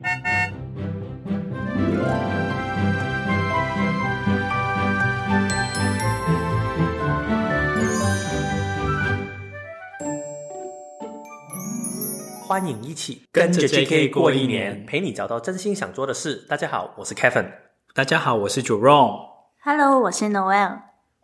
欢迎一起跟着 JK 过一年，陪你找到真心想做的事。大家好，我是 Kevin。大家好，我是 Jerome。Hello，我是 Noel。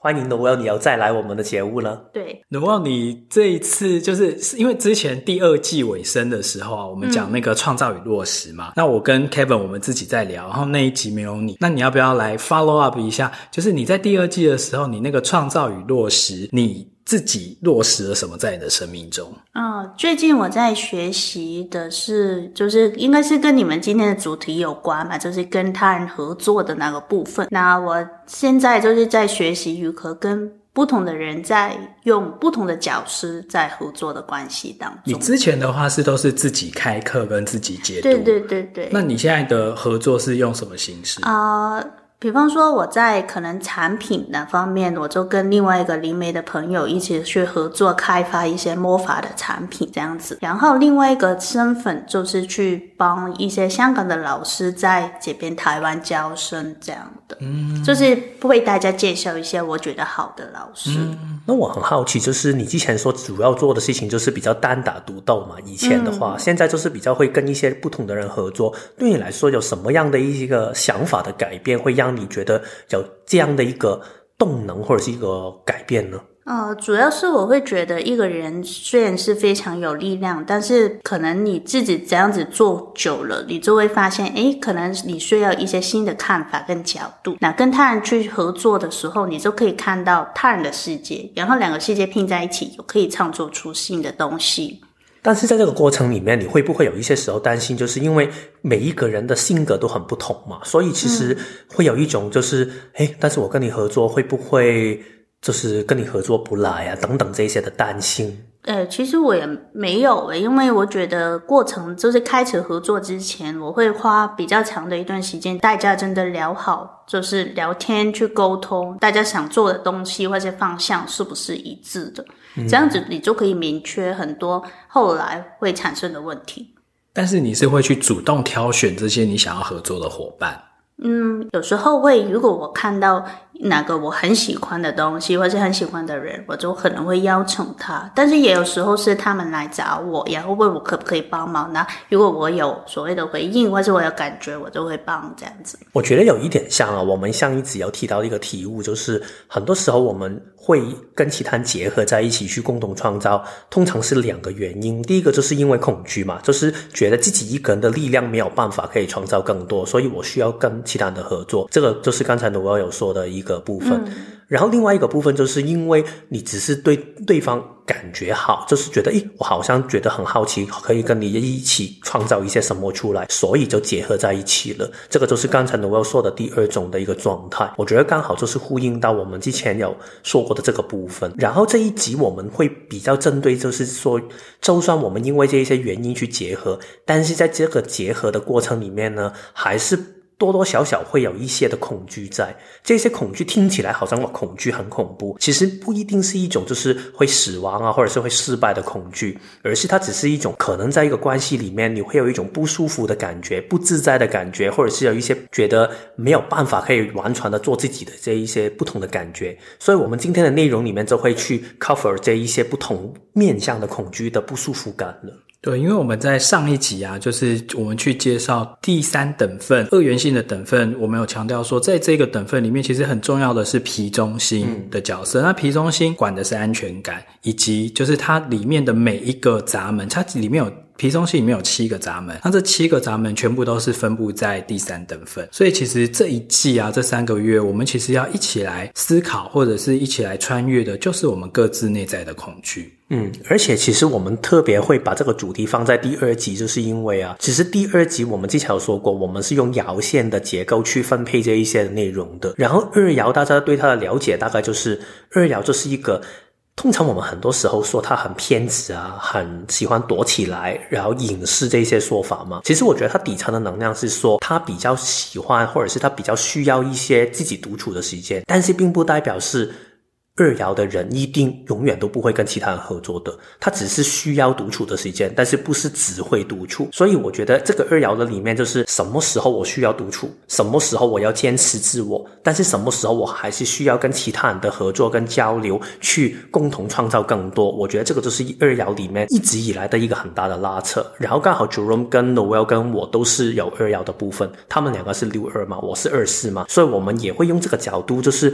欢迎 Noel，你要再来我们的节目了。对，Noel，你这一次就是因为之前第二季尾声的时候啊，我们讲那个创造与落实嘛。嗯、那我跟 Kevin 我们自己在聊，然后那一集没有你，那你要不要来 follow up 一下？就是你在第二季的时候，你那个创造与落实，你。自己落实了什么在你的生命中？嗯，最近我在学习的是，就是应该是跟你们今天的主题有关嘛，就是跟他人合作的那个部分。那我现在就是在学习如何跟不同的人在用不同的角色在合作的关系当中。你之前的话是都是自己开课跟自己解读，对对对对。那你现在的合作是用什么形式啊？呃比方说，我在可能产品的方面，我就跟另外一个灵媒的朋友一起去合作，开发一些魔法的产品这样子。然后另外一个身份就是去帮一些香港的老师在这边台湾教生这样的，嗯，就是为大家介绍一些我觉得好的老师。嗯，那我很好奇，就是你之前说主要做的事情就是比较单打独斗嘛？以前的话，嗯，现在就是比较会跟一些不同的人合作。对你来说，有什么样的一个想法的改变，会让你觉得有这样的一个动能或者是一个改变呢？呃，主要是我会觉得一个人虽然是非常有力量，但是可能你自己这样子做久了，你就会发现，诶，可能你需要一些新的看法跟角度。那跟他人去合作的时候，你就可以看到他人的世界，然后两个世界拼在一起，就可以创作出新的东西。但是在这个过程里面，你会不会有一些时候担心，就是因为每一个人的性格都很不同嘛，所以其实会有一种就是，哎、嗯，但是我跟你合作会不会就是跟你合作不来啊，等等这些的担心。呃，其实我也没有诶，因为我觉得过程就是开始合作之前，我会花比较长的一段时间，大家真的聊好，就是聊天去沟通，大家想做的东西或者方向是不是一致的，嗯，这样子你就可以明确很多后来会产生的问题。但是你是会去主动挑选这些你想要合作的伙伴？嗯，有时候会，如果我看到哪个我很喜欢的东西，或是很喜欢的人，我就可能会邀请他。但是也有时候是他们来找我，然后问我可不可以帮忙。那如果我有所谓的回应，或是我有感觉，我就会帮这样子。我觉得有一点像啊，我们像一集有提到一个题目，就是很多时候我们会跟其他人结合在一起去共同创造，通常是两个原因。第一个就是因为恐惧嘛，就是觉得自己一个人的力量没有办法可以创造更多，所以我需要跟其他人的合作。这个就是刚才我有说的一个部分。然后另外一个部分，就是因为你只是对对方感觉好，就是觉得，诶，我好像觉得很好奇，可以跟你一起创造一些什么出来，所以就结合在一起了。这个就是刚才我要说的第二种的一个状态。我觉得刚好就是呼应到我们之前有说过的这个部分。然后这一集我们会比较针对，就是说，就算我们因为这一些原因去结合，但是在这个结合的过程里面呢，还是。多多少少会有一些的恐惧在，这些恐惧听起来好像我恐惧很恐怖，其实不一定是一种就是会死亡啊，或者是会失败的恐惧，而是它只是一种可能在一个关系里面你会有一种不舒服的感觉、不自在的感觉，或者是有一些觉得没有办法可以完全的做自己的这一些不同的感觉，所以我们今天的内容里面就会去 cover 这一些不同面向的恐惧的不舒服感了。对，因为我们在上一集啊，就是我们去介绍第三等份二元性的等份，我们有强调说，在这个等份里面，其实很重要的是皮中心的角色。嗯、那皮中心管的是安全感，以及就是它里面的每一个闸门，它里面有。皮中心里面有七个闸门，那这七个闸门全部都是分布在第三等份，所以其实这一季啊，这三个月，我们其实要一起来思考，或者是一起来穿越的，就是我们各自内在的恐惧。嗯，而且其实我们特别会把这个主题放在第二集，就是因为啊，其实第二集我们之前有说过，我们是用爻线的结构去分配这一些内容的。然后二爻大家对它的了解大概就是二爻就是一个。通常我们很多时候说他很偏执啊，很喜欢躲起来，然后隐士这些说法嘛。其实我觉得他底层的能量是说他比较喜欢，或者是他比较需要一些自己独处的时间，但是并不代表是二爻的人一定永远都不会跟其他人合作的，他只是需要独处的时间，但是不是只会独处。所以我觉得这个二爻的里面就是什么时候我需要独处，什么时候我要坚持自我，但是什么时候我还是需要跟其他人的合作跟交流，去共同创造更多。我觉得这个就是二爻里面一直以来的一个很大的拉扯。然后刚好 Jerome 跟 Noel 跟我都是有二爻的部分，他们两个是六二嘛，我是二四嘛，所以我们也会用这个角度，就是。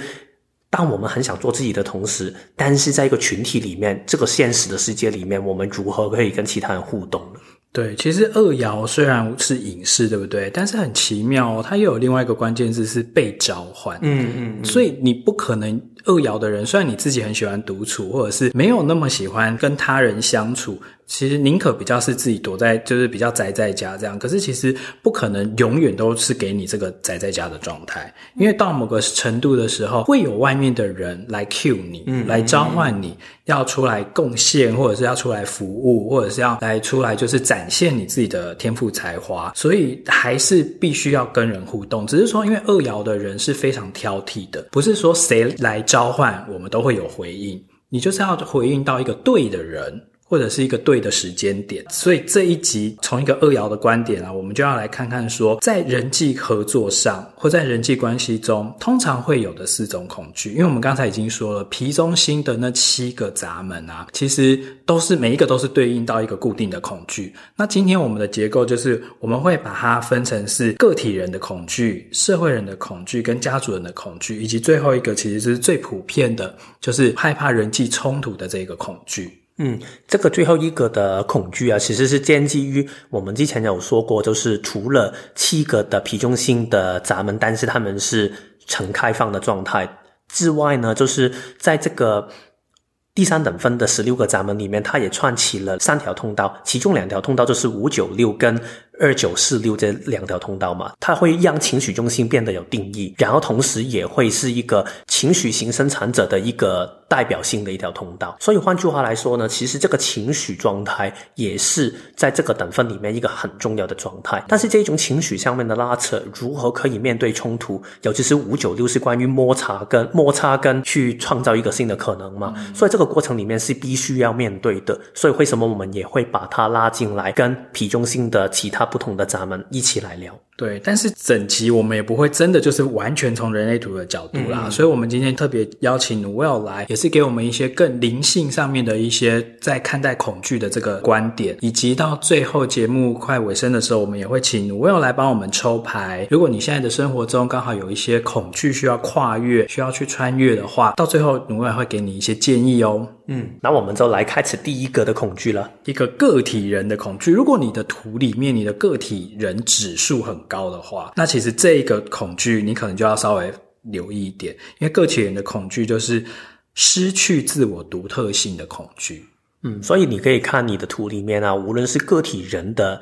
当我们很想做自己的同时，但是在一个群体里面，这个现实的世界里面，我们如何可以跟其他人互动呢？对，其实二爻虽然是隐士，对不对？但是很奇妙哦，它又有另外一个关键字是被召唤。嗯嗯，嗯，所以你不可能二爻的人，虽然你自己很喜欢独处，或者是没有那么喜欢跟他人相处。其实宁可比较是自己躲在，就是比较宅在家这样。可是其实不可能永远都是给你这个宅在家的状态，因为到某个程度的时候，会有外面的人来 cue 你，嗯，来召唤你，要出来贡献，或者是要出来服务，或者是要来出来就是展现你自己的天赋才华。所以还是必须要跟人互动。只是说，因为二爻的人是非常挑剔的，不是说谁来召唤我们都会有回应，你就是要回应到一个对的人。或者是一个对的时间点，所以这一集从一个二爻的观点啊，我们就要来看看说，在人际合作上或在人际关系中，通常会有的四种恐惧。因为我们刚才已经说了，脾中心的那七个闸门啊，其实都是每一个都是对应到一个固定的恐惧。那今天我们的结构就是，我们会把它分成是个体人的恐惧、社会人的恐惧跟家族人的恐惧，以及最后一个其实是最普遍的，就是害怕人际冲突的这个恐惧。嗯，这个最后一个的恐惧啊，其实是建基于我们之前有说过，就是除了七个的皮中心的闸门，但是他们是呈开放的状态之外呢，就是在这个第三等分的十六个闸门里面，它也串起了三条通道，其中两条通道就是五九六跟二九四六这两条通道嘛，它会让情绪中心变得有定义，然后同时也会是一个情绪型生产者的一个。代表性的一条通道，所以换句话来说呢，其实这个情绪状态也是在这个等分里面一个很重要的状态。但是这种情绪上面的拉扯，如何可以面对冲突？尤其是五九六是关于摩擦跟摩擦跟去创造一个新的可能嘛，嗯、所以这个过程里面是必须要面对的。所以为什么我们也会把它拉进来，跟脾中心的其他不同的咱们一起来聊？对，但是整集我们也不会真的就是完全从人类图的角度啦，嗯、所以我们今天特别邀请 Noel 来，也是给我们一些更灵性上面的一些在看待恐惧的这个观点，以及到最后节目快尾声的时候，我们也会请 Noel 来帮我们抽牌。如果你现在的生活中刚好有一些恐惧需要跨越、需要去穿越的话，到最后 Noel 会给你一些建议哦。嗯，那我们就来开始第一个的恐惧了，一个个体人的恐惧。如果你的图里面你的个体人指数很高的话，那其实这一个恐惧你可能就要稍微留意一点，因为个体人的恐惧就是失去自我独特性的恐惧。嗯，所以你可以看你的图里面啊，无论是个体人的。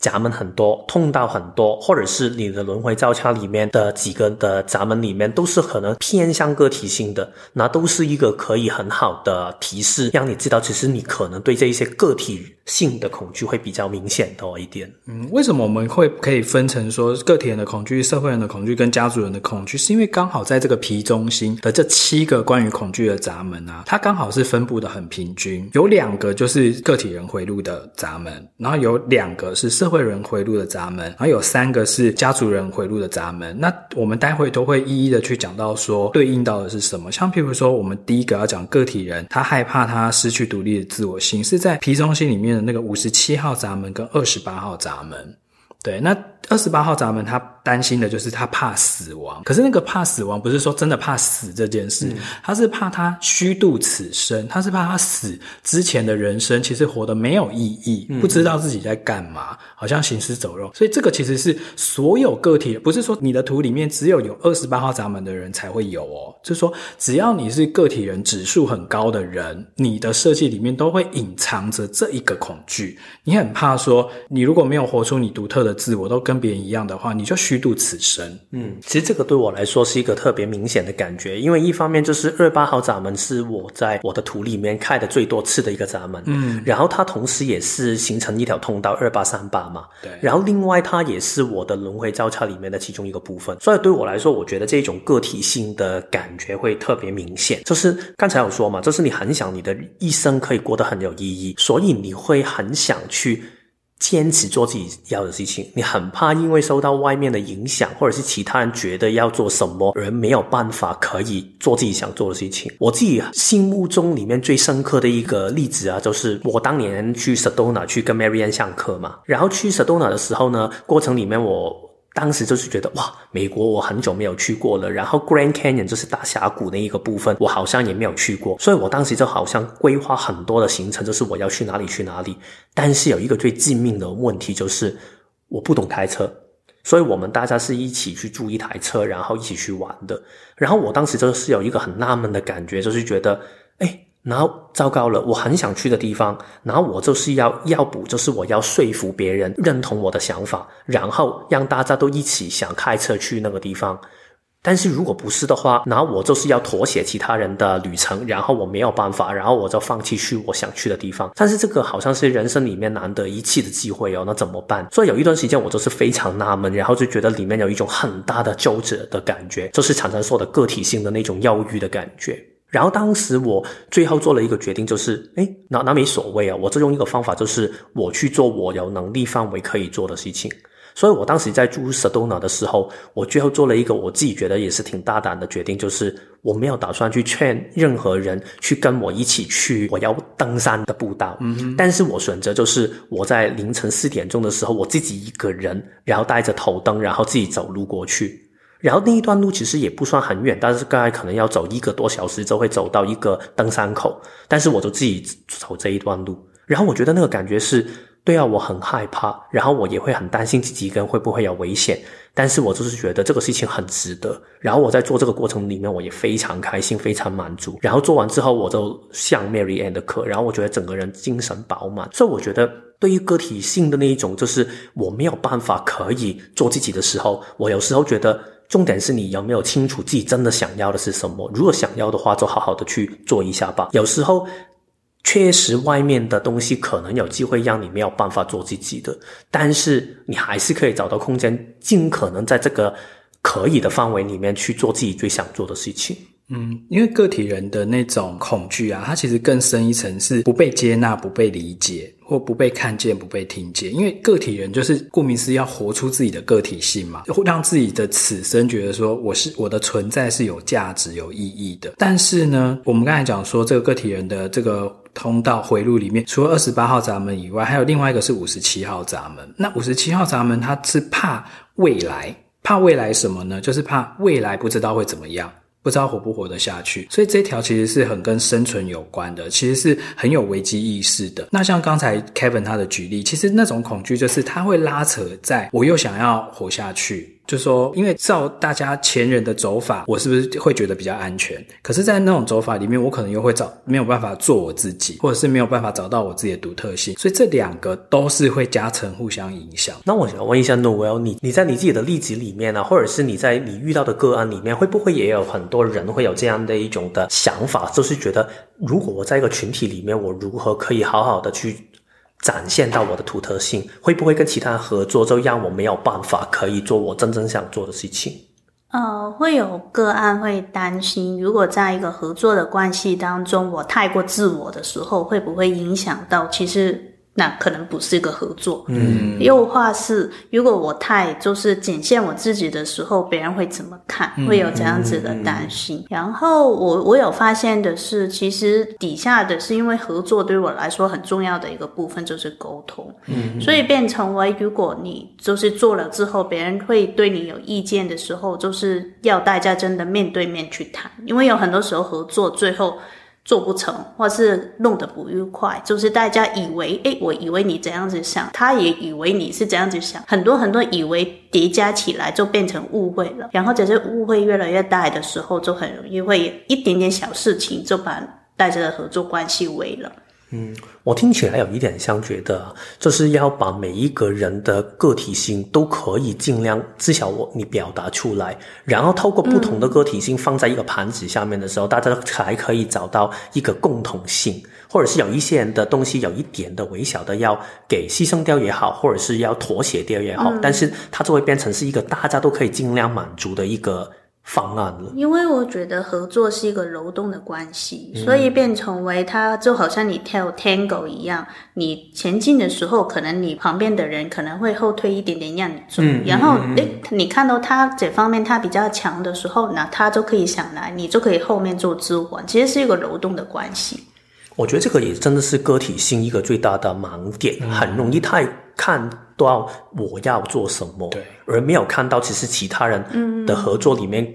闸门很多，通道很多，或者是你的轮回交叉里面的几个的闸门里面，都是可能偏向个体性的，那都是一个可以很好的提示，让你知道，其实你可能对这一些个体性的恐惧会比较明显多一点。嗯，为什么我们会可以分成说个体人的恐惧、社会人的恐惧跟家族人的恐惧？是因为刚好在这个皮中心的这七个关于恐惧的闸门啊，它刚好是分布的很平均，有两个就是个体人回路的闸门，然后有两个是社。会人回路的闸门，然后有三个是家族人回路的闸门。那我们待会都会一一的去讲到说对应到的是什么。像譬如说，我们第一个要讲个体人，他害怕他失去独立的自我性，是在皮中心里面那个五十七号闸门跟二十八号闸门。对，那二十八号闸门他。担心的就是他怕死亡，可是那个怕死亡不是说真的怕死这件事，嗯、他是怕他虚度此生，他是怕他死之前的人生其实活得没有意义，嗯、不知道自己在干嘛，好像行尸走肉。所以这个其实是所有个体，不是说你的图里面只有有二十八号闸门的人才会有哦，就是说只要你是个体人指数很高的人，你的设计里面都会隐藏着这一个恐惧，你很怕说你如果没有活出你独特的自我，都跟跟别人一样的话，你就虚度此生。嗯，其实这个对我来说是一个特别明显的感觉，因为一方面就是二八号闸门是我在我的图里面开的最多次的一个闸门，嗯，然后它同时也是形成一条通道二八三八嘛，对，然后另外它也是我的轮回交叉里面的其中一个部分，所以对我来说，我觉得这种个体性的感觉会特别明显。就是刚才有说嘛，就是你很想你的一生可以过得很有意义，所以你会很想去。坚持做自己要的事情，你很怕因为受到外面的影响，或者是其他人觉得要做什么，而没有办法可以做自己想做的事情。我自己心目中里面最深刻的一个例子啊，就是我当年去 Sedona 去跟 Marianne 上课嘛，然后去 Sedona 的时候呢，过程里面我。当时就是觉得哇，美国我很久没有去过了，然后 Grand Canyon 就是大峡谷那一个部分，我好像也没有去过，所以我当时就好像规划很多的行程，就是我要去哪里去哪里。但是有一个最致命的问题就是我不懂开车，所以我们大家是一起去租一台车，然后一起去玩的。然后我当时就是有一个很纳闷的感觉，就是觉得哎。然后糟糕了，我很想去的地方，然后我就是要要补，就是我要说服别人认同我的想法，然后让大家都一起想开车去那个地方。但是如果不是的话，然后我就是要妥协其他人的旅程，然后我没有办法，然后我就放弃去我想去的地方。但是这个好像是人生里面难得一次的机会哦，那怎么办？所以有一段时间我就是非常纳闷，然后就觉得里面有一种很大的纠结的感觉，就是常常说的个体性的那种忧郁的感觉。然后当时我最后做了一个决定，就是，诶，那那没所谓啊，我就用一个方法，就是我去做我有能力范围可以做的事情。所以我当时在住 Sedona 的时候，我最后做了一个我自己觉得也是挺大胆的决定，就是我没有打算去劝任何人去跟我一起去我要登山的步道。嗯，但是我选择就是我在凌晨四点钟的时候，我自己一个人，然后带着头灯，然后自己走路过去。然后那一段路其实也不算很远，但是大概可能要走一个多小时就会走到一个登山口。但是我就自己走这一段路，然后我觉得那个感觉是，对啊，我很害怕，然后我也会很担心自己一个人会不会有危险。但是我就是觉得这个事情很值得。然后我在做这个过程里面，我也非常开心，非常满足。然后做完之后，我就上 Mary Ann 的课，然后我觉得整个人精神饱满。所以我觉得，对于个体性的那一种，就是我没有办法可以做自己的时候，我有时候觉得。重点是你有没有清楚自己真的想要的是什么？如果想要的话，就好好的去做一下吧。有时候确实外面的东西可能有机会让你没有办法做自己的，但是你还是可以找到空间，尽可能在这个可以的范围里面去做自己最想做的事情。嗯，因为个体人的那种恐惧啊，它其实更深一层是不被接纳、不被理解，或不被看见、不被听见。因为个体人就是顾名思义要活出自己的个体性嘛，让自己的此生觉得说我是我的存在是有价值、有意义的。但是呢，我们刚才讲说这个个体人的这个通道回路里面，除了二十八号闸门以外，还有另外一个是五十七号闸门。那五十七号闸门，它是怕未来，怕未来什么呢？就是怕未来不知道会怎么样。不知道活不活得下去，所以这条其实是很跟生存有关的，其实是很有危机意识的。那像刚才 Kevin 他的举例，其实那种恐惧就是他会拉扯在我又想要活下去。就说，因为照大家前人的走法，我是不是会觉得比较安全？可是，在那种走法里面，我可能又会找没有办法做我自己，或者是没有办法找到我自己的独特性。所以，这两个都是会加成互相影响。那我想问一下，Noel，你你在你自己的例子里面呢、啊，或者是你在你遇到的个案里面，会不会也有很多人会有这样的一种的想法，就是觉得，如果我在一个群体里面，我如何可以好好的去展现到我的独特性，会不会跟其他人合作，就让我没有办法可以做我真正想做的事情？呃，会有个案会担心，如果在一个合作的关系当中，我太过自我的时候，会不会影响到其实？那可能不是一个合作，嗯，又或是如果我太就是仅限我自己的时候，别人会怎么看？会有这样子的担心。嗯嗯嗯、然后我我有发现的是，其实底下的是因为合作对我来说很重要的一个部分就是沟通，嗯，嗯，所以变成为如果你就是做了之后，别人会对你有意见的时候，就是要大家真的面对面去谈，因为有很多时候合作最后。做不成，或是弄得不愉快，就是大家以为，诶，我以为你怎样子想，他也以为你是怎样子想，很多很多以为叠加起来就变成误会了，然后这些误会越来越大的时候，就很容易会一点点小事情就把大家的合作关系围了。嗯，我听起来有一点像觉得，就是要把每一个人的个体性都可以尽量至少我你表达出来，然后透过不同的个体性放在一个盘子下面的时候，嗯、大家才可以找到一个共同性，或者是有一些人的东西有一点的微小的要给牺牲掉也好，或者是要妥协掉也好，嗯、但是它就会变成是一个大家都可以尽量满足的一个。方案了，因为我觉得合作是一个流动的关系，嗯、所以变成为它就好像你跳 Tango 一样，你前进的时候，可能你旁边的人可能会后退一点点让你做，嗯、然后你看到他这方面他比较强的时候，那他就可以想来，你就可以后面做支援，其实是一个流动的关系。我觉得这个也真的是个体性一个最大的盲点，嗯、很容易太看到我要做什么，对，而没有看到其实其他人的合作里面。嗯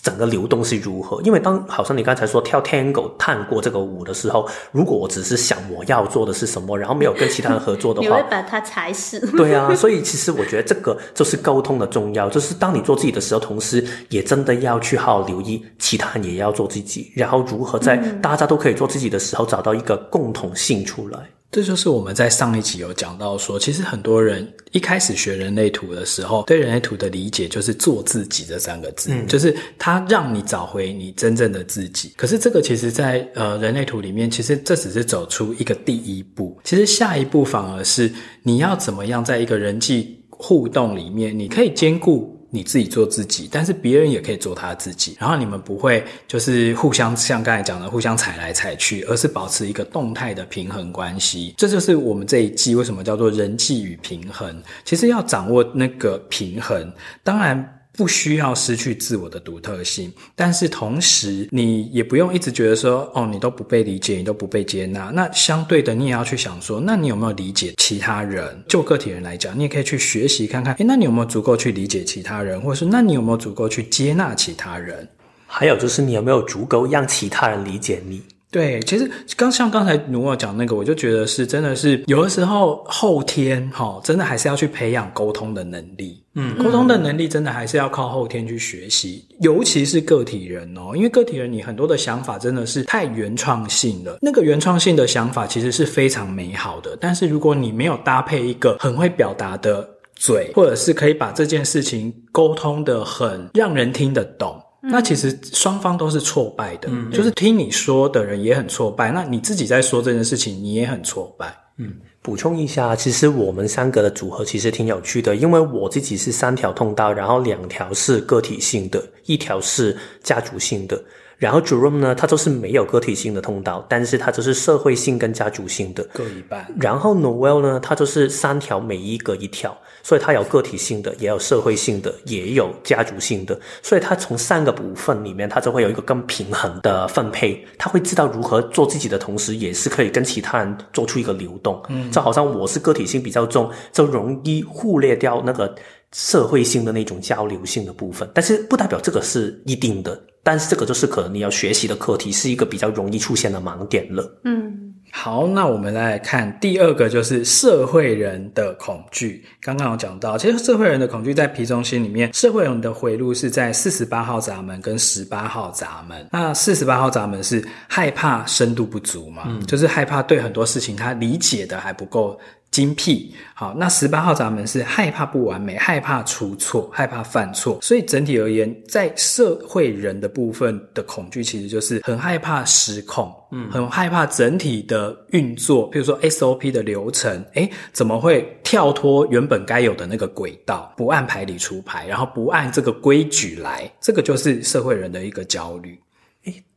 整个流动是如何？因为当好像你刚才说跳 Tango 探过这个舞的时候，如果我只是想我要做的是什么，然后没有跟其他人合作的话，你会把它踩死。对啊，所以其实我觉得这个就是沟通的重要，就是当你做自己的时候，同时也真的要去好好留意其他人也要做自己，然后如何在大家都可以做自己的时候，找到一个共同性出来。这就是我们在上一集有讲到说，其实很多人一开始学人类图的时候，对人类图的理解就是“做自己”这三个字，嗯，就是它让你找回你真正的自己。可是这个其实在，在呃人类图里面，其实这只是走出一个第一步，其实下一步反而是你要怎么样在一个人际互动里面，你可以兼顾。你自己做自己，但是别人也可以做他自己，然后你们不会就是互相像刚才讲的互相踩来踩去，而是保持一个动态的平衡关系。这就是我们这一季为什么叫做人际与平衡。其实要掌握那个平衡，当然。不需要失去自我的独特性，但是同时你也不用一直觉得说，哦，你都不被理解，你都不被接纳。那相对的，你也要去想说，那你有没有理解其他人？就个体人来讲，你也可以去学习看看，诶，那你有没有足够去理解其他人，或者是那你有没有足够去接纳其他人？还有就是你有没有足够让其他人理解你？对，其实刚像刚才努尔讲那个，我就觉得是真的是有的时候后天哈、哦，真的还是要去培养沟通的能力。嗯，沟通的能力真的还是要靠后天去学习，尤其是个体人哦，因为个体人你很多的想法真的是太原创性了。那个原创性的想法其实是非常美好的，但是如果你没有搭配一个很会表达的嘴，或者是可以把这件事情沟通的很让人听得懂。那其实双方都是挫败的，嗯，就是听你说的人也很挫败，那你自己在说这件事情，你也很挫败。嗯，补充一下，其实我们三个的组合其实挺有趣的，因为我自己是三条通道，然后两条是个体性的，一条是家族性的。然后 Jerome 呢，他就是没有个体性的通道，但是他就是社会性跟家族性的各一半。然后 Noel 呢，他就是三条，每一个一条，所以他有个体性的，也有社会性的，也有家族性的。所以他从三个部分里面，他就会有一个更平衡的分配。他会知道如何做自己的同时，也是可以跟其他人做出一个流动。嗯，就好像我是个体性比较重，就容易忽略掉那个社会性的那种交流性的部分。但是不代表这个是一定的。但是这个就是可能你要学习的课题，是一个比较容易出现的盲点了。嗯，好，那我们来看第二个，就是社会人的恐惧。刚刚有讲到，其实社会人的恐惧在皮中心里面，社会人的回路是在四十八号闸门跟十八号闸门。那四十八号闸门是害怕深度不足嘛，嗯，就是害怕对很多事情他理解的还不够。精辟，好，那十八号闸门是害怕不完美，害怕出错，害怕犯错，所以整体而言，在社会人的部分的恐惧，其实就是很害怕失控，嗯，很害怕整体的运作，比如说 SOP 的流程，诶，怎么会跳脱原本该有的那个轨道，不按牌理出牌，然后不按这个规矩来，这个就是社会人的一个焦虑。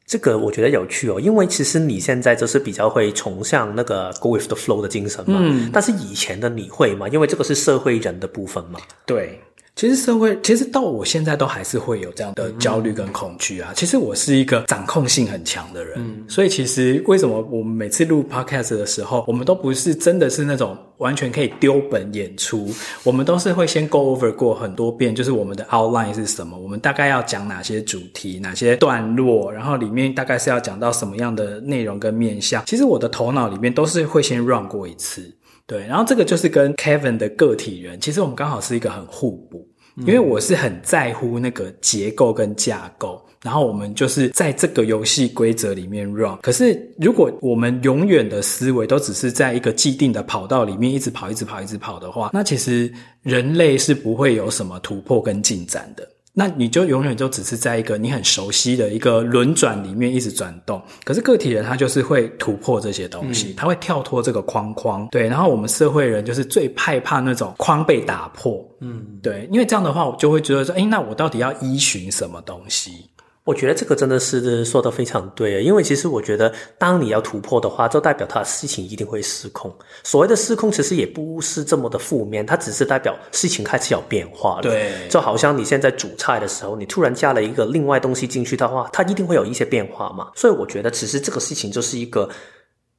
这个我觉得有趣哦，因为其实你现在就是比较会崇尚那个 go with the flow 的精神嘛，嗯，但是以前的你会吗？因为这个是社会人的部分嘛，对。其实社会，其实到我现在都还是会有这样的焦虑跟恐惧啊。其实我是一个掌控性很强的人，嗯，所以其实为什么我们每次录 podcast 的时候，我们都不是真的是那种完全可以丢本演出，我们都是会先 go over 过很多遍，就是我们的 outline 是什么，我们大概要讲哪些主题、哪些段落，然后里面大概是要讲到什么样的内容跟面向。其实我的头脑里面都是会先 run 过一次。对，然后这个就是跟 Kevin 的个体人，其实我们刚好是一个很互补。因为我是很在乎那个结构跟架构。然后我们就是在这个游戏规则里面 run。可是如果我们永远的思维都只是在一个既定的跑道里面一直跑、一直跑、一直跑的话，那其实人类是不会有什么突破跟进展的。那你就永远就只是在一个你很熟悉的一个轮转里面一直转动。可是个体人他就是会突破这些东西，他会跳脱这个框框。对，然后我们社会人就是最害怕那种框被打破。嗯，对，因为这样的话我就会觉得说，哎，那我到底要依循什么东西？我觉得这个真的是说得非常对，因为其实我觉得，当你要突破的话，就代表它的事情一定会失控。所谓的失控，其实也不是这么的负面，它只是代表事情开始有变化了。对，就好像你现在煮菜的时候，你突然加了一个另外东西进去的话，它一定会有一些变化嘛。所以我觉得，其实这个事情就是一个。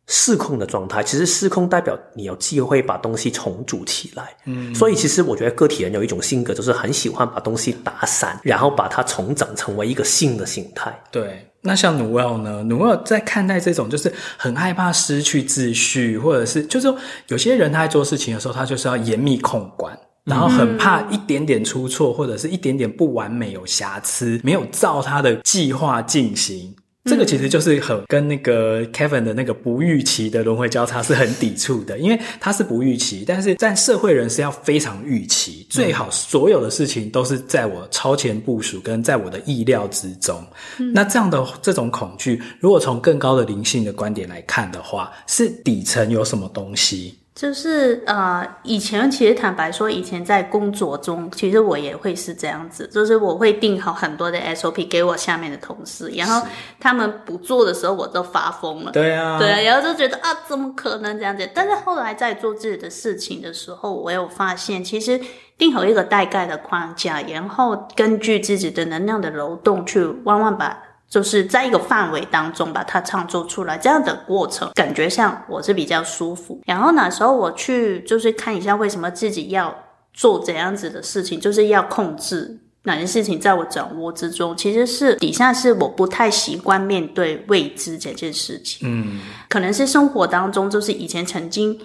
失控的状态，其实失控代表你有机会把东西重组起来。嗯，所以其实我觉得个体人有一种性格，就是很喜欢把东西打散，然后把它重整成为一个新的形态。对，那像努尔呢？努尔在看待这种就是很害怕失去秩序，或者是就是说有些人他在做事情的时候，他就是要严密控管，然后很怕一点点出错，或者是一点点不完美、有瑕疵，没有照他的计划进行。这个其实就是很跟那个 Kevin 的那个不预期的轮回交叉是很抵触的，因为他是不预期，但是在社会人是要非常预期，最好所有的事情都是在我超前部署跟在我的意料之中。嗯、那这样的这种恐惧，如果从更高的灵性的观点来看的话，是底层有什么东西？就是呃，以前其实坦白说，以前在工作中，其实我也会是这样子，就是我会定好很多的 SOP 给我下面的同事，然后他们不做的时候，我都发疯了。对啊，对啊，然后就觉得啊，怎么可能这样子？但是后来在做自己的事情的时候，我有发现，其实定好一个大概的框架，然后根据自己的能量的流动去慢慢把。就是在一个范围当中把它创作出来，这样的过程感觉上我是比较舒服。然后那时候我去就是看一下为什么自己要做这样子的事情，就是要控制哪些事情在我掌握之中。其实是底下是我不太习惯面对未知这件事情。嗯，可能是生活当中就是以前曾经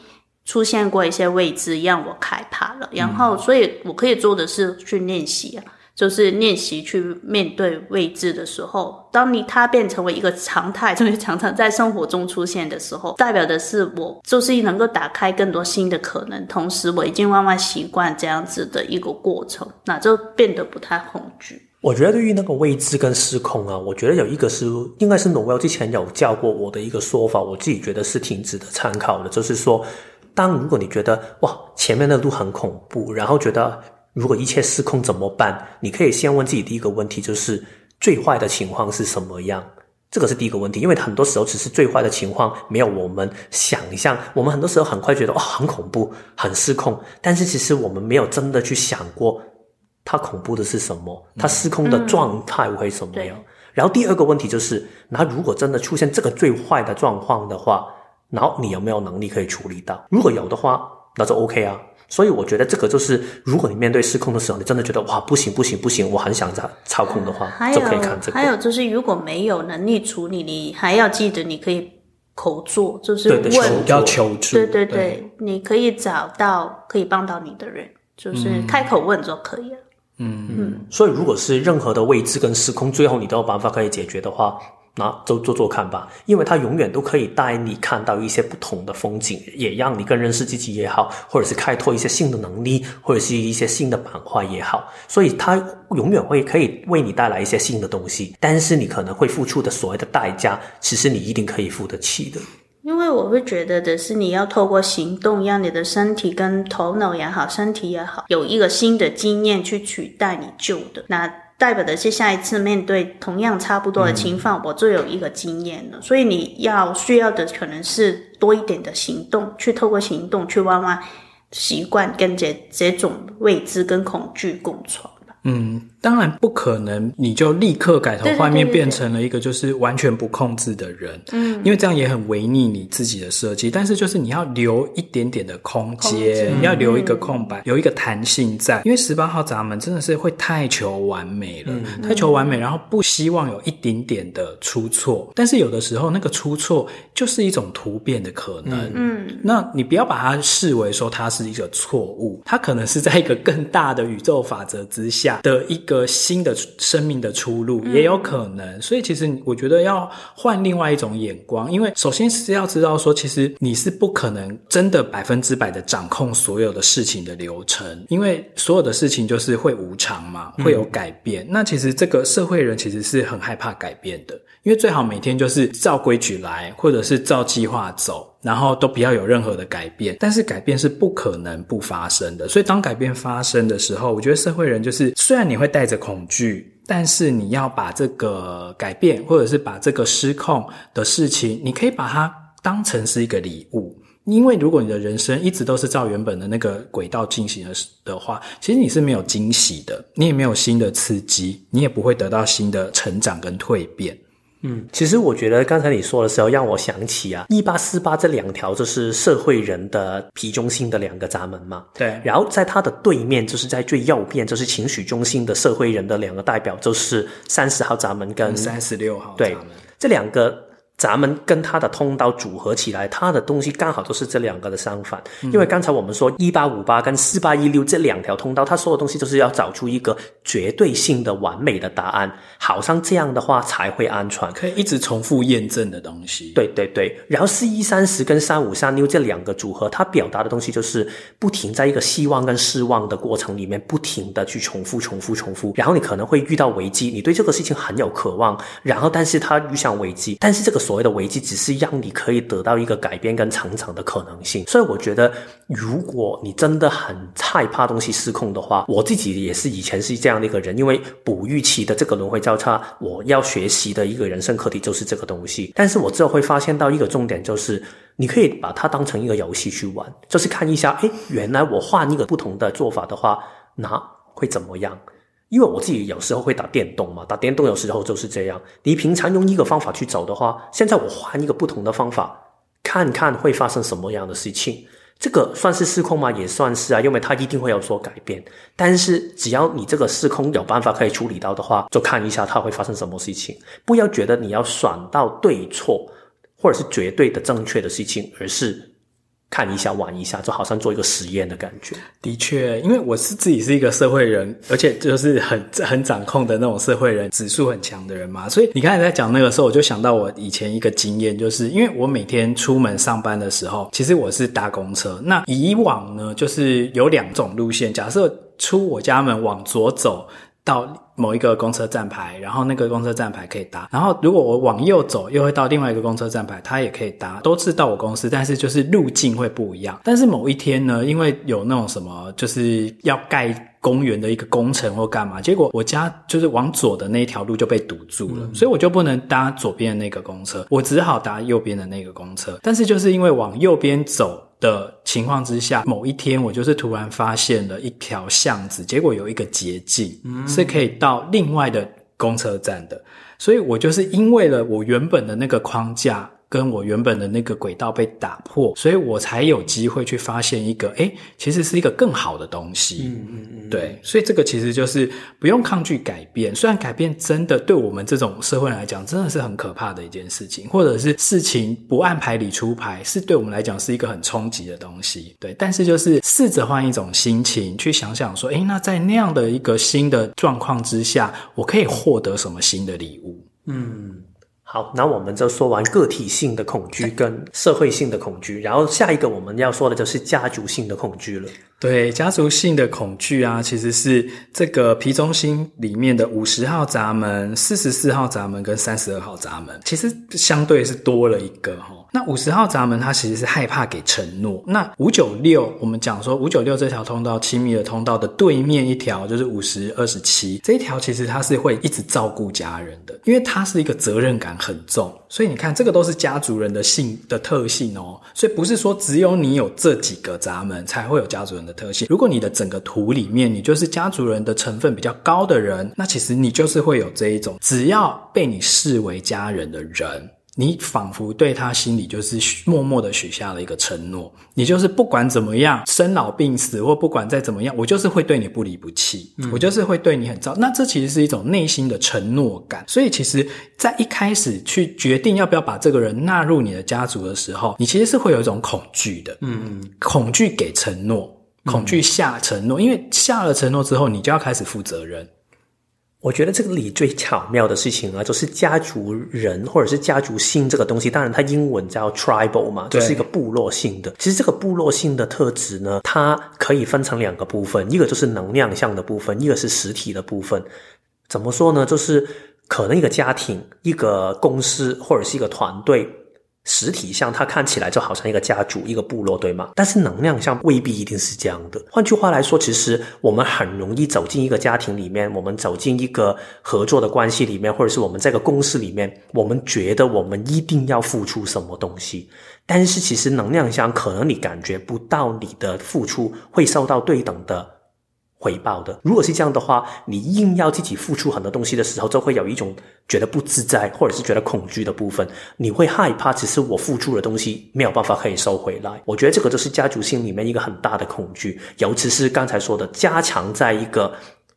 出现过一些未知，让我害怕了。然后，所以我可以做的是去练习啊。就是练习去面对未知的时候，当你它变成为一个常态，就是常常在生活中出现的时候，代表的是我就是能够打开更多新的可能，同时我已经慢慢习惯这样子的一个过程，那就变得不太恐惧。我觉得对于那个未知跟失控啊，我觉得有一个是应该是 Noel 之前有教过我的一个说法，我自己觉得是挺值得参考的，就是说，当如果你觉得哇前面的路很恐怖，然后觉得。如果一切失控怎么办？你可以先问自己第一个问题，就是最坏的情况是什么样？这个是第一个问题，因为很多时候只是最坏的情况没有我们想象。我们很多时候很快觉得，哦，很恐怖，很失控，但是其实我们没有真的去想过，它恐怖的是什么？它失控的状态会什么样？嗯，然后第二个问题就是，那如果真的出现这个最坏的状况的话，然后你有没有能力可以处理到？如果有的话，那就 OK 啊。所以我觉得这个就是，如果你面对失控的时候，你真的觉得哇，不行不行不行，我很想操操控的话，就可以看这个。还有就是，如果没有能力处理，你还要记得你可以口做，就是问，要求助。对对对，对，你可以找到可以帮到你的人，就是开口问就可以了。嗯嗯。所以如果是任何的未知跟失控，最后你都有办法可以解决的话。那就做做看吧，因为它永远都可以带你看到一些不同的风景，也让你更认识自己也好，或者是开拓一些新的能力，或者是一些新的板块也好，所以它永远会可以为你带来一些新的东西。但是你可能会付出的所谓的代价，其实你一定可以付得起的。因为我会觉得的是，你要透过行动，让你的身体跟头脑也好，身体也好，有一个新的经验去取代你旧的那。代表的是下一次面对同样差不多的情况，我就有一个经验了。所以你要需要的可能是多一点的行动，去透过行动去慢慢习惯跟这这种未知跟恐惧共存吧。嗯，当然不可能，你就立刻改头换面变成了一个就是完全不控制的人。嗯，因为这样也很违逆你自己的设计。但是就是你要留一点点的空间，你要留一个空白，留一个弹性在。因为十八号闸门真的是会太求完美了，太求完美，然后不希望有一点点的出错。但是有的时候那个出错就是一种突变的可能。嗯，那你不要把它视为说它是一个错误，它可能是在一个更大的宇宙法则之下的一个。个新的生命的出路也有可能，嗯、所以其实我觉得要换另外一种眼光，因为首先是要知道说，其实你是不可能真的百分之百的掌控所有的事情的流程，因为所有的事情就是会无常嘛，会有改变。嗯、那其实这个社会人其实是很害怕改变的，因为最好每天就是照规矩来，或者是照计划走。然后都不要有任何的改变，但是改变是不可能不发生的。所以当改变发生的时候，我觉得社会人就是，虽然你会带着恐惧，但是你要把这个改变，或者是把这个失控的事情，你可以把它当成是一个礼物。因为如果你的人生一直都是照原本的那个轨道进行的的话，其实你是没有惊喜的，你也没有新的刺激，你也不会得到新的成长跟蜕变。嗯，其实我觉得刚才你说的时候，让我想起啊，一八四八这两条就是社会人的皮中心的两个闸门嘛。对，然后在它的对面，就是在最右边，就是情绪中心的社会人的两个代表，就是三十号闸门跟三十六号闸门。对，这两个。咱们跟它的通道组合起来，它的东西刚好都是这两个的相反。因为刚才我们说一八五八跟四八一六这两条通道，它所有东西都是要找出一个绝对性的完美的答案，好像这样的话才会安全，可以一直重复验证的东西。对对对。然后四一三十跟三五三六这两个组合，它表达的东西就是不停在一个希望跟失望的过程里面，不停的去重复、重复、重复。然后你可能会遇到危机，你对这个事情很有渴望，然后但是它遇上危机，但是这个。所谓的危机，只是让你可以得到一个改变跟成长的可能性。所以我觉得，如果你真的很害怕东西失控的话，我自己也是以前是这样的一个人。因为哺育期的这个轮回交叉，我要学习的一个人生课题就是这个东西。但是我之后会发现到一个重点，就是你可以把它当成一个游戏去玩，就是看一下，哎，原来我换一个不同的做法的话，那会怎么样？因为我自己有时候会打电动嘛，打电动有时候就是这样。你平常用一个方法去走的话，现在我换一个不同的方法，看看会发生什么样的事情。这个算是失控吗？也算是啊，因为它一定会有所改变。但是只要你这个失控有办法可以处理到的话，就看一下它会发生什么事情。不要觉得你要选到对错，或者是绝对的正确的事情，而是。看一下，玩一下，就好像做一个实验的感觉。的确，因为我是自己是一个社会人，而且就是很很掌控的那种社会人，指数很强的人嘛。所以你刚才在讲那个时候，我就想到我以前一个经验，就是因为我每天出门上班的时候，其实我是搭公车。那以往呢，就是有两种路线。假设出我家门往左走到。某一个公车站牌，然后那个公车站牌可以搭。然后如果我往右走，又会到另外一个公车站牌，它也可以搭，都是到我公司，但是就是路径会不一样。但是某一天呢，因为有那种什么，就是要盖公园的一个工程或干嘛，结果我家就是往左的那一条路就被堵住了，嗯、所以我就不能搭左边的那个公车，我只好搭右边的那个公车。但是就是因为往右边走。的情况之下，某一天我就是突然发现了一条巷子，结果有一个捷径，嗯，是可以到另外的公车站的，所以我就是因为了我原本的那个框架。跟我原本的那个轨道被打破，所以我才有机会去发现一个，诶，其实是一个更好的东西。嗯嗯嗯，对，所以这个其实就是不用抗拒改变。虽然改变真的对我们这种社会来讲，真的是很可怕的一件事情，或者是事情不按牌理出牌，是对我们来讲是一个很冲击的东西。对，但是就是试着换一种心情去想想说，诶，那在那样的一个新的状况之下，我可以获得什么新的礼物？嗯。好，那我们就说完个体性的恐惧跟社会性的恐惧，然后下一个我们要说的就是家族性的恐惧了。对，家族性的恐惧啊，其实是这个皮中心里面的五十号闸门、四十四号闸门跟三十二号闸门，其实相对是多了一个哈。那五十号闸门，它其实是害怕给承诺。那五九六，我们讲说五九六这条通道，亲密的通道的对面一条就是五十二十七，这一条其实它是会一直照顾家人的，因为它是一个责任感很重。所以你看，这个都是家族人的性的特性哦。所以不是说只有你有这几个闸门才会有家族人的特性。如果你的整个图里面，你就是家族人的成分比较高的人，那其实你就是会有这一种，只要被你视为家人的人。你仿佛对他心里就是默默的许下了一个承诺，你就是不管怎么样，生老病死或不管再怎么样，我就是会对你不离不弃，嗯、我就是会对你很照。那这其实是一种内心的承诺感。所以其实，在一开始去决定要不要把这个人纳入你的家族的时候，你其实是会有一种恐惧的，嗯嗯，恐惧给承诺，恐惧下承诺，嗯、因为下了承诺之后，你就要开始负责任。我觉得这个里最巧妙的事情啊，就是家族人或者是家族性这个东西。当然，它英文叫 tribal 嘛，就是一个部落性的。其实这个部落性的特质呢，它可以分成两个部分，一个就是能量向的部分，一个是实体的部分。怎么说呢？就是可能一个家庭、一个公司或者是一个团队。实体上，它看起来就好像一个家族、一个部落，对吗？但是能量上未必一定是这样的。换句话来说，其实我们很容易走进一个家庭里面，我们走进一个合作的关系里面，或者是我们这个公司里面，我们觉得我们一定要付出什么东西。但是其实能量上，可能你感觉不到你的付出会受到对等的。回报的，如果是这样的话，你硬要自己付出很多东西的时候，就会有一种觉得不自在，或者是觉得恐惧的部分。你会害怕，只是我付出的东西没有办法可以收回来。我觉得这个就是家族性里面一个很大的恐惧，尤其是刚才说的，加强在一个。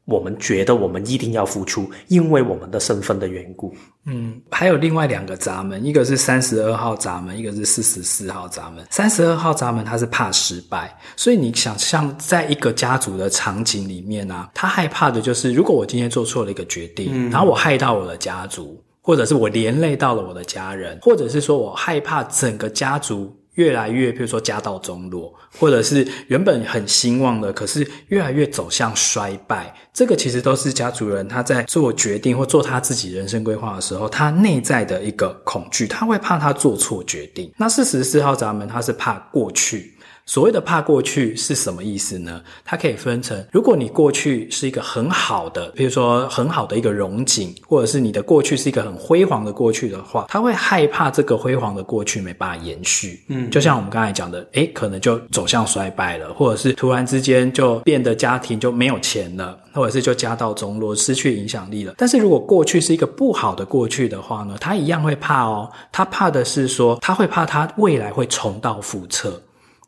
我们觉得我们一定要付出，因为我们的身份的缘故。嗯，还有另外两个闸门，一个是三十二号闸门，一个是四十四号闸门。三十二号闸门他是怕失败，所以你想象在一个家族的场景里面啊，他害怕的就是如果我今天做错了一个决定，嗯，然后我害到我的家族，或者是我连累到了我的家人，或者是说我害怕整个家族。越来越，比如说家道中落，或者是原本很兴旺的，可是越来越走向衰败，这个其实都是家族人他在做决定或做他自己人生规划的时候，他内在的一个恐惧，他会怕他做错决定。那四十四号闸门，他是怕过去。所谓的怕过去是什么意思呢？它可以分成，如果你过去是一个很好的，比如说很好的一个荣景，或者是你的过去是一个很辉煌的过去的话，他会害怕这个辉煌的过去没办法延续。嗯，就像我们刚才讲的，诶，可能就走向衰败了，或者是突然之间就变得家庭就没有钱了，或者是就家道中落，失去影响力了。但是如果过去是一个不好的过去的话呢，他一样会怕哦。他怕的是说，他会怕他未来会重蹈覆辙。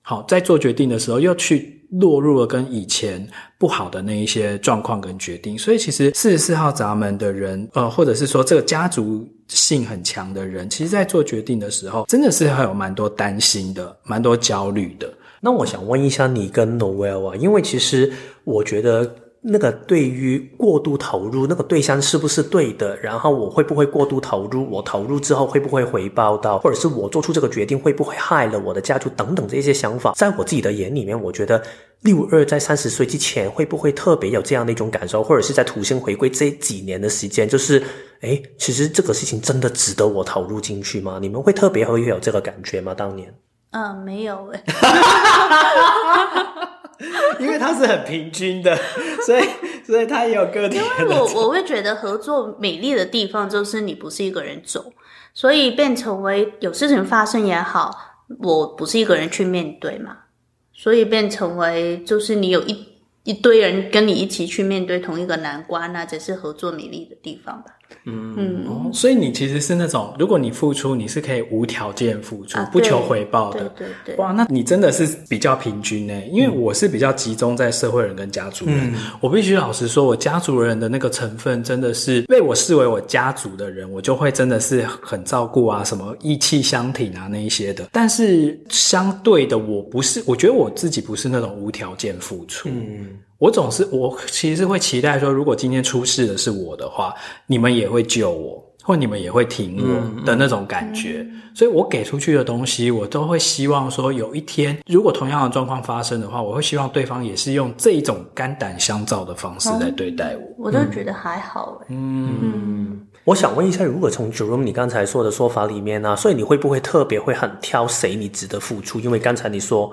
好，在做决定的时候，又去落入了跟以前不好的那一些状况跟决定，所以其实四十四号闸门的人，呃，或者是说这个家族性很强的人，其实在做决定的时候，真的是还有蛮多担心的，蛮多焦虑的。那我想问一下你跟 Noel 啊，因为其实我觉得。那个对于过度投入，那个对象是不是对的？然后我会不会过度投入？我投入之后会不会回报到？或者是我做出这个决定会不会害了我的家族？等等这些想法，在我自己的眼里面，我觉得六二在三十岁之前会不会特别有这样的一种感受？或者是在土星回归这几年的时间，就是诶，其实这个事情真的值得我投入进去吗？你们会特别会有这个感觉吗？当年？嗯、没有。因为它是很平均的，所以所以它也有个体。因为我我会觉得合作美丽的地方就是你不是一个人走，所以变成为有事情发生也好，我不是一个人去面对嘛，所以变成为就是你有一一堆人跟你一起去面对同一个难关，那才是合作美丽的地方吧。嗯，所以你其实是那种，如果你付出，你是可以无条件付出，啊、不求回报的。对对对。哇，那你真的是比较平均呢？因为我是比较集中在社会人跟家族人。嗯、我必须老实说，我家族人的那个成分真的是被我视为我家族的人，我就会真的是很照顾啊，什么义气相挺啊那一些的。但是相对的，我不是，我觉得我自己不是那种无条件付出。嗯。我总是，我其实会期待说，如果今天出事的是我的话，你们也会救我。或你们也会挺我的那种感觉。嗯、所以我给出去的东西，我都会希望说，有一天如果同样的状况发生的话，我会希望对方也是用这一种肝胆相照的方式来对待我。嗯、我都觉得还好哎。嗯，嗯我想问一下，如果从 Jerome 你刚才说的说法里面呢、啊，所以你会不会特别会很挑谁你值得付出？因为刚才你说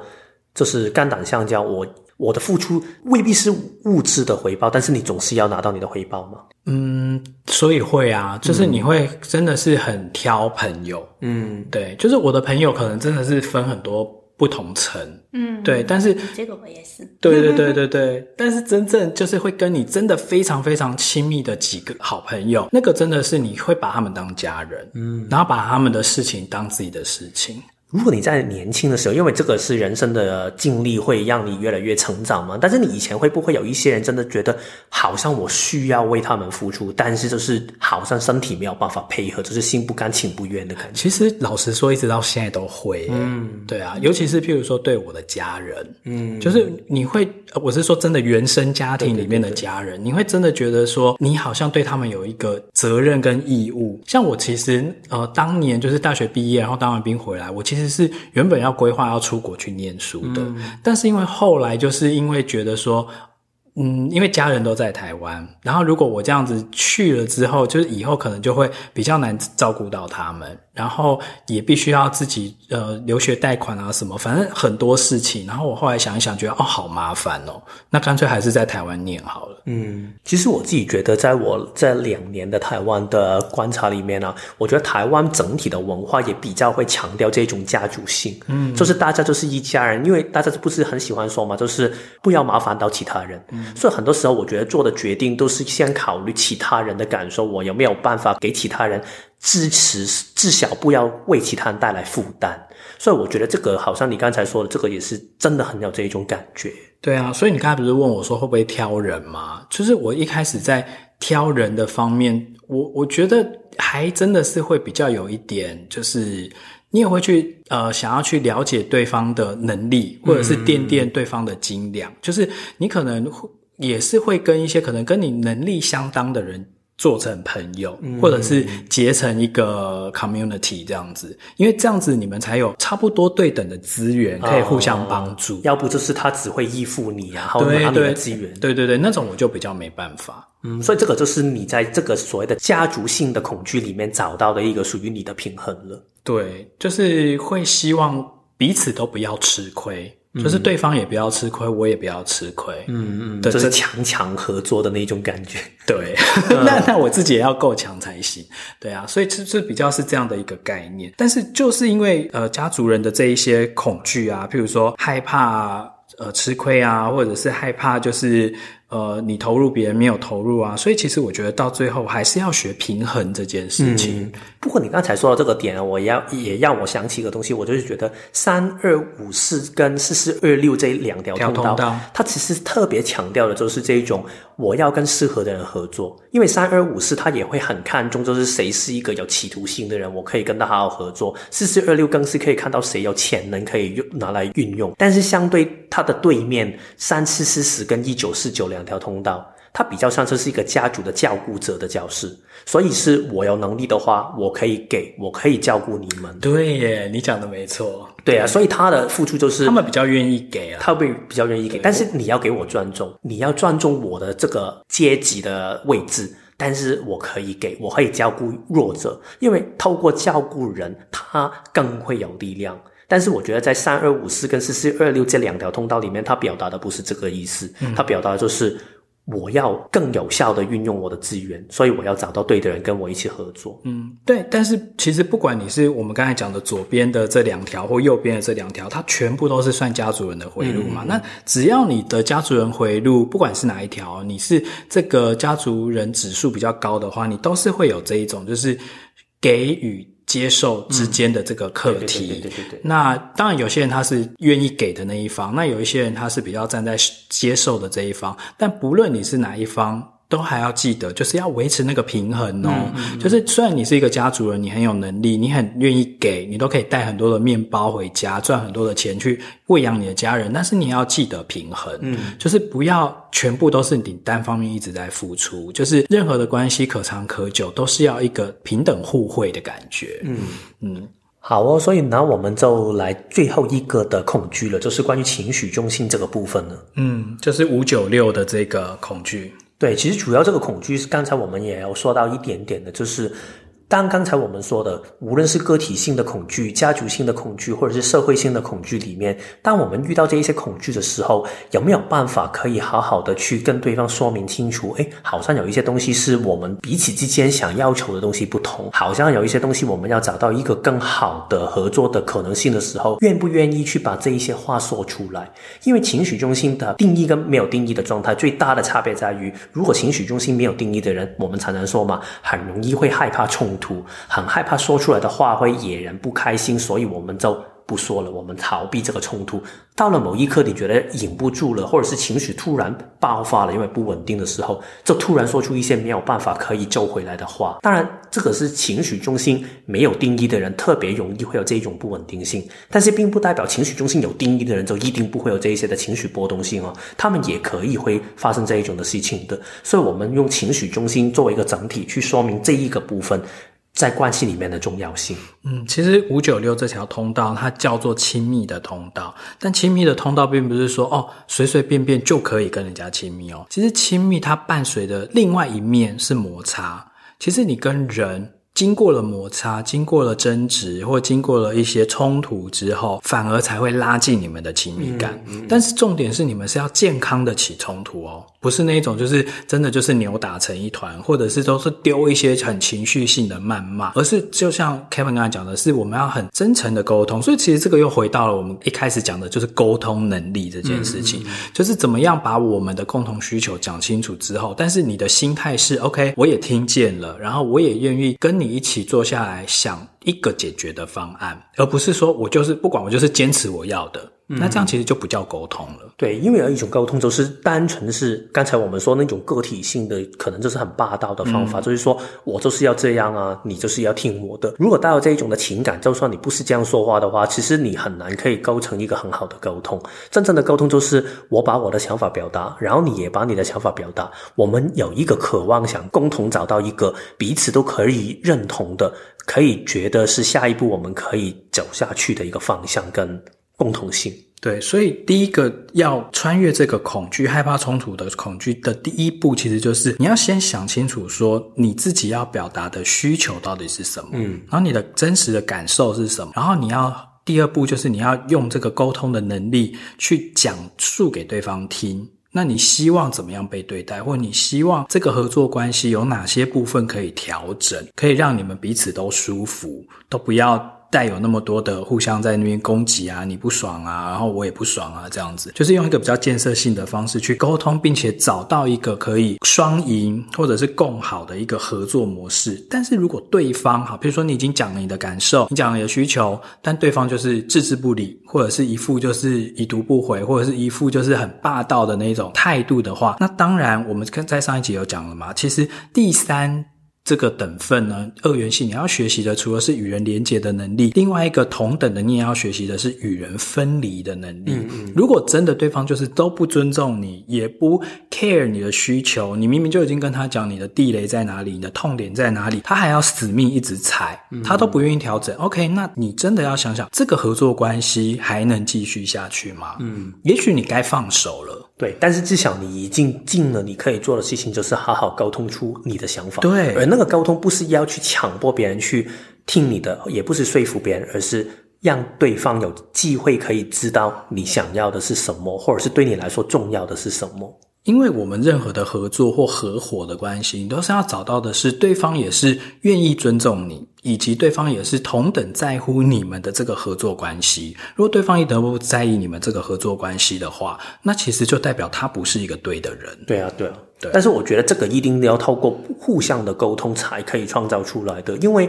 就是肝胆相交，我。我的付出未必是物质的回报，但是你总是要拿到你的回报吗？嗯，所以会啊，就是你会真的是很挑朋友，嗯，对，就是我的朋友可能真的是分很多不同层，嗯，对，但是这个我也是，对对对对对，但是真正就是会跟你真的非常非常亲密的几个好朋友，那个真的是你会把他们当家人，嗯，然后把他们的事情当自己的事情。如果你在年轻的时候，因为这个是人生的经历，会让你越来越成长嘛。但是你以前会不会有一些人真的觉得，好像我需要为他们付出，但是就是好像身体没有办法配合，就是心不甘情不愿的感觉。其实老实说，一直到现在都会。嗯，对啊，尤其是譬如说对我的家人，嗯，就是你会，我是说真的，原生家庭里面的家人，对对对对，你会真的觉得说，你好像对他们有一个责任跟义务。像我其实呃，当年就是大学毕业，然后当完兵回来，我其实。其实是原本要规划要出国去念书的，嗯、但是因为后来就是因为觉得说。嗯，因为家人都在台湾，然后如果我这样子去了之后，就是以后可能就会比较难照顾到他们，然后也必须要自己呃留学贷款啊什么，反正很多事情。然后我后来想一想，觉得哦好麻烦哦，那干脆还是在台湾念好了。嗯，其实我自己觉得，在我这两年的台湾的观察里面呢、啊，我觉得台湾整体的文化也比较会强调这种家族性，嗯，就是大家就是一家人，因为大家不是很喜欢说嘛，就是不要麻烦到其他人。嗯所以很多时候，我觉得做的决定都是先考虑其他人的感受，我有没有办法给其他人支持，至少不要为其他人带来负担。所以我觉得这个好像你刚才说的，这个也是真的很有这一种感觉。对啊，所以你刚才不是问我说会不会挑人吗？就是我一开始在挑人的方面，我我觉得还真的是会比较有一点，就是。你也会去呃，想要去了解对方的能力，或者是掂掂对方的斤两，嗯、就是你可能也是会跟一些可能跟你能力相当的人做成朋友，嗯、或者是结成一个 community 这样子，因为这样子你们才有差不多对等的资源可以互相帮助。哦、要不就是他只会依附你啊，然后拿你的资源。对对对，那种我就比较没办法。嗯，所以这个就是你在这个所谓的家族性的恐惧里面找到的一个属于你的平衡了。对，就是会希望彼此都不要吃亏，嗯、就是对方也不要吃亏，我也不要吃亏。嗯嗯，这是强强合作的那种感觉。对，那那我自己也要够强才行。对啊，所以这这比较是这样的一个概念。但是就是因为呃家族人的这一些恐惧啊，譬如说害怕呃吃亏啊，或者是害怕就是。呃，你投入，别人没有投入啊，所以其实我觉得到最后还是要学平衡这件事情。嗯、不过你刚才说到这个点，我要也让我想起一个东西，我就是觉得三二五四跟四四二六这两条通道，通道它其实特别强调的就是这一种我要跟适合的人合作，因为三二五四他也会很看重，就是谁是一个有企图心的人，我可以跟他好好合作。四四二六更是可以看到谁有潜能可以用拿来运用，但是相对他的对面三四四十跟一九四九两。条通道，它比较像这是一个家族的照顾者的教室，所以是我有能力的话，我可以给，我可以照顾你们。对耶，你讲的没错。对啊，所以他的付出就是他们比较愿意给啊，他会比较愿意给，但是你要给我尊重，你要尊重我的这个阶级的位置，但是我可以给，我可以照顾弱者，因为透过照顾人，他更会有力量。但是我觉得在三二五四跟四四二六这两条通道里面，它表达的不是这个意思，它表达的就是我要更有效的运用我的资源，所以我要找到对的人跟我一起合作。嗯，对。但是其实不管你是我们刚才讲的左边的这两条或右边的这两条，它全部都是算家族人的回路嘛。嗯、那只要你的家族人回路，不管是哪一条，你是这个家族人指数比较高的话，你都是会有这一种，就是给予。接受之间的这个课题，对对对。那当然，有些人他是愿意给的那一方，那有一些人他是比较站在接受的这一方。但不论你是哪一方。都还要记得，就是要维持那个平衡哦。嗯嗯嗯，就是虽然你是一个家族人，你很有能力，你很愿意给，你都可以带很多的面包回家，赚很多的钱去喂养你的家人，但是你要记得平衡，嗯，就是不要全部都是你单方面一直在付出，就是任何的关系可长可久，都是要一个平等互惠的感觉，嗯嗯。好哦，所以那我们就来最后一个的恐惧了，就是关于情绪中心这个部分了。嗯，就是五九六的这个恐惧。对，其实主要这个恐惧是刚才我们也有说到一点点的，就是。当刚才我们说的，无论是个体性的恐惧、家族性的恐惧，或者是社会性的恐惧里面，当我们遇到这一些恐惧的时候，有没有办法可以好好的去跟对方说明清楚？诶，好像有一些东西是我们彼此之间想要求的东西不同，好像有一些东西我们要找到一个更好的合作的可能性的时候，愿不愿意去把这一些话说出来？因为情绪中心的定义跟没有定义的状态最大的差别在于，如果情绪中心没有定义的人，我们常常说嘛，很容易会害怕冲突。很害怕说出来的话会惹人不开心，所以我们就不说了，我们逃避这个冲突。到了某一刻，你觉得忍不住了，或者是情绪突然爆发了，因为不稳定的时候，就突然说出一些没有办法可以救回来的话。当然，这个是情绪中心没有定义的人特别容易会有这种不稳定性，但是并不代表情绪中心有定义的人就一定不会有这一些的情绪波动性哦。他们也可以会发生这一种的事情的。所以，我们用情绪中心作为一个整体去说明这一个部分。在关系里面的重要性。嗯，其实五九六这条通道它叫做亲密的通道，但亲密的通道并不是说哦随随便便就可以跟人家亲密哦。其实亲密它伴随的另外一面是摩擦。其实你跟人。经过了摩擦，经过了争执，或经过了一些冲突之后，反而才会拉近你们的亲密感。嗯嗯、但是重点是，你们是要健康的起冲突哦，不是那种就是真的就是扭打成一团，或者是都是丢一些很情绪性的谩骂，而是就像 Kevin 刚才讲的，是我们要很真诚的沟通。所以其实这个又回到了我们一开始讲的，就是沟通能力这件事情，就是怎么样把我们的共同需求讲清楚之后，但是你的心态是 OK，我也听见了，然后我也愿意跟你。你一起坐下来想一个解决的方案，而不是说我就是不管，我就是坚持我要的。那这样其实就不叫沟通了。嗯，对，因为有一种沟通就是单纯是刚才我们说那种个体性的，可能就是很霸道的方法，嗯、就是说我就是要这样啊，你就是要听我的。如果带有这一种的情感，就算你不是这样说话的话，其实你很难可以构成一个很好的沟通。真正的沟通就是我把我的想法表达，然后你也把你的想法表达，我们有一个渴望，想共同找到一个彼此都可以认同的，可以觉得是下一步我们可以走下去的一个方向跟。共同性。对，所以第一个要穿越这个恐惧、害怕冲突的恐惧的第一步，其实就是你要先想清楚，说你自己要表达的需求到底是什么，嗯，然后你的真实的感受是什么，然后你要第二步就是你要用这个沟通的能力去讲述给对方听。那你希望怎么样被对待，或你希望这个合作关系有哪些部分可以调整，可以让你们彼此都舒服，都不要。带有那么多的互相在那边攻击啊，你不爽啊，然后我也不爽啊，这样子就是用一个比较建设性的方式去沟通，并且找到一个可以双赢或者是共好的一个合作模式。但是如果对方好，比如说你已经讲了你的感受，你讲了你的需求，但对方就是置之不理，或者是一副就是已读不回，或者是一副就是很霸道的那种态度的话，那当然我们在上一集有讲了嘛，其实第三。这个等份呢，二元性你要学习的，除了是与人连接的能力，另外一个同等的，你也要学习的是与人分离的能力。嗯嗯。如果真的对方就是都不尊重你，也不 care 你的需求，你明明就已经跟他讲你的地雷在哪里，你的痛点在哪里，他还要死命一直踩，他都不愿意调整。嗯。OK，那你真的要想想，这个合作关系还能继续下去吗？嗯，也许你该放手了。对，但是至少你已经尽了你可以做的事情，就是好好沟通出你的想法。对，而那个沟通不是要去强迫别人去听你的，也不是说服别人，而是让对方有机会可以知道你想要的是什么，或者是对你来说重要的是什么。因为我们任何的合作或合伙的关系，你都是要找到的是对方也是愿意尊重你，以及对方也是同等在乎你们的这个合作关系。如果对方一点都不在意你们这个合作关系的话，那其实就代表他不是一个对的人。对啊，对啊。但是我觉得这个一定要透过互相的沟通才可以创造出来的，因为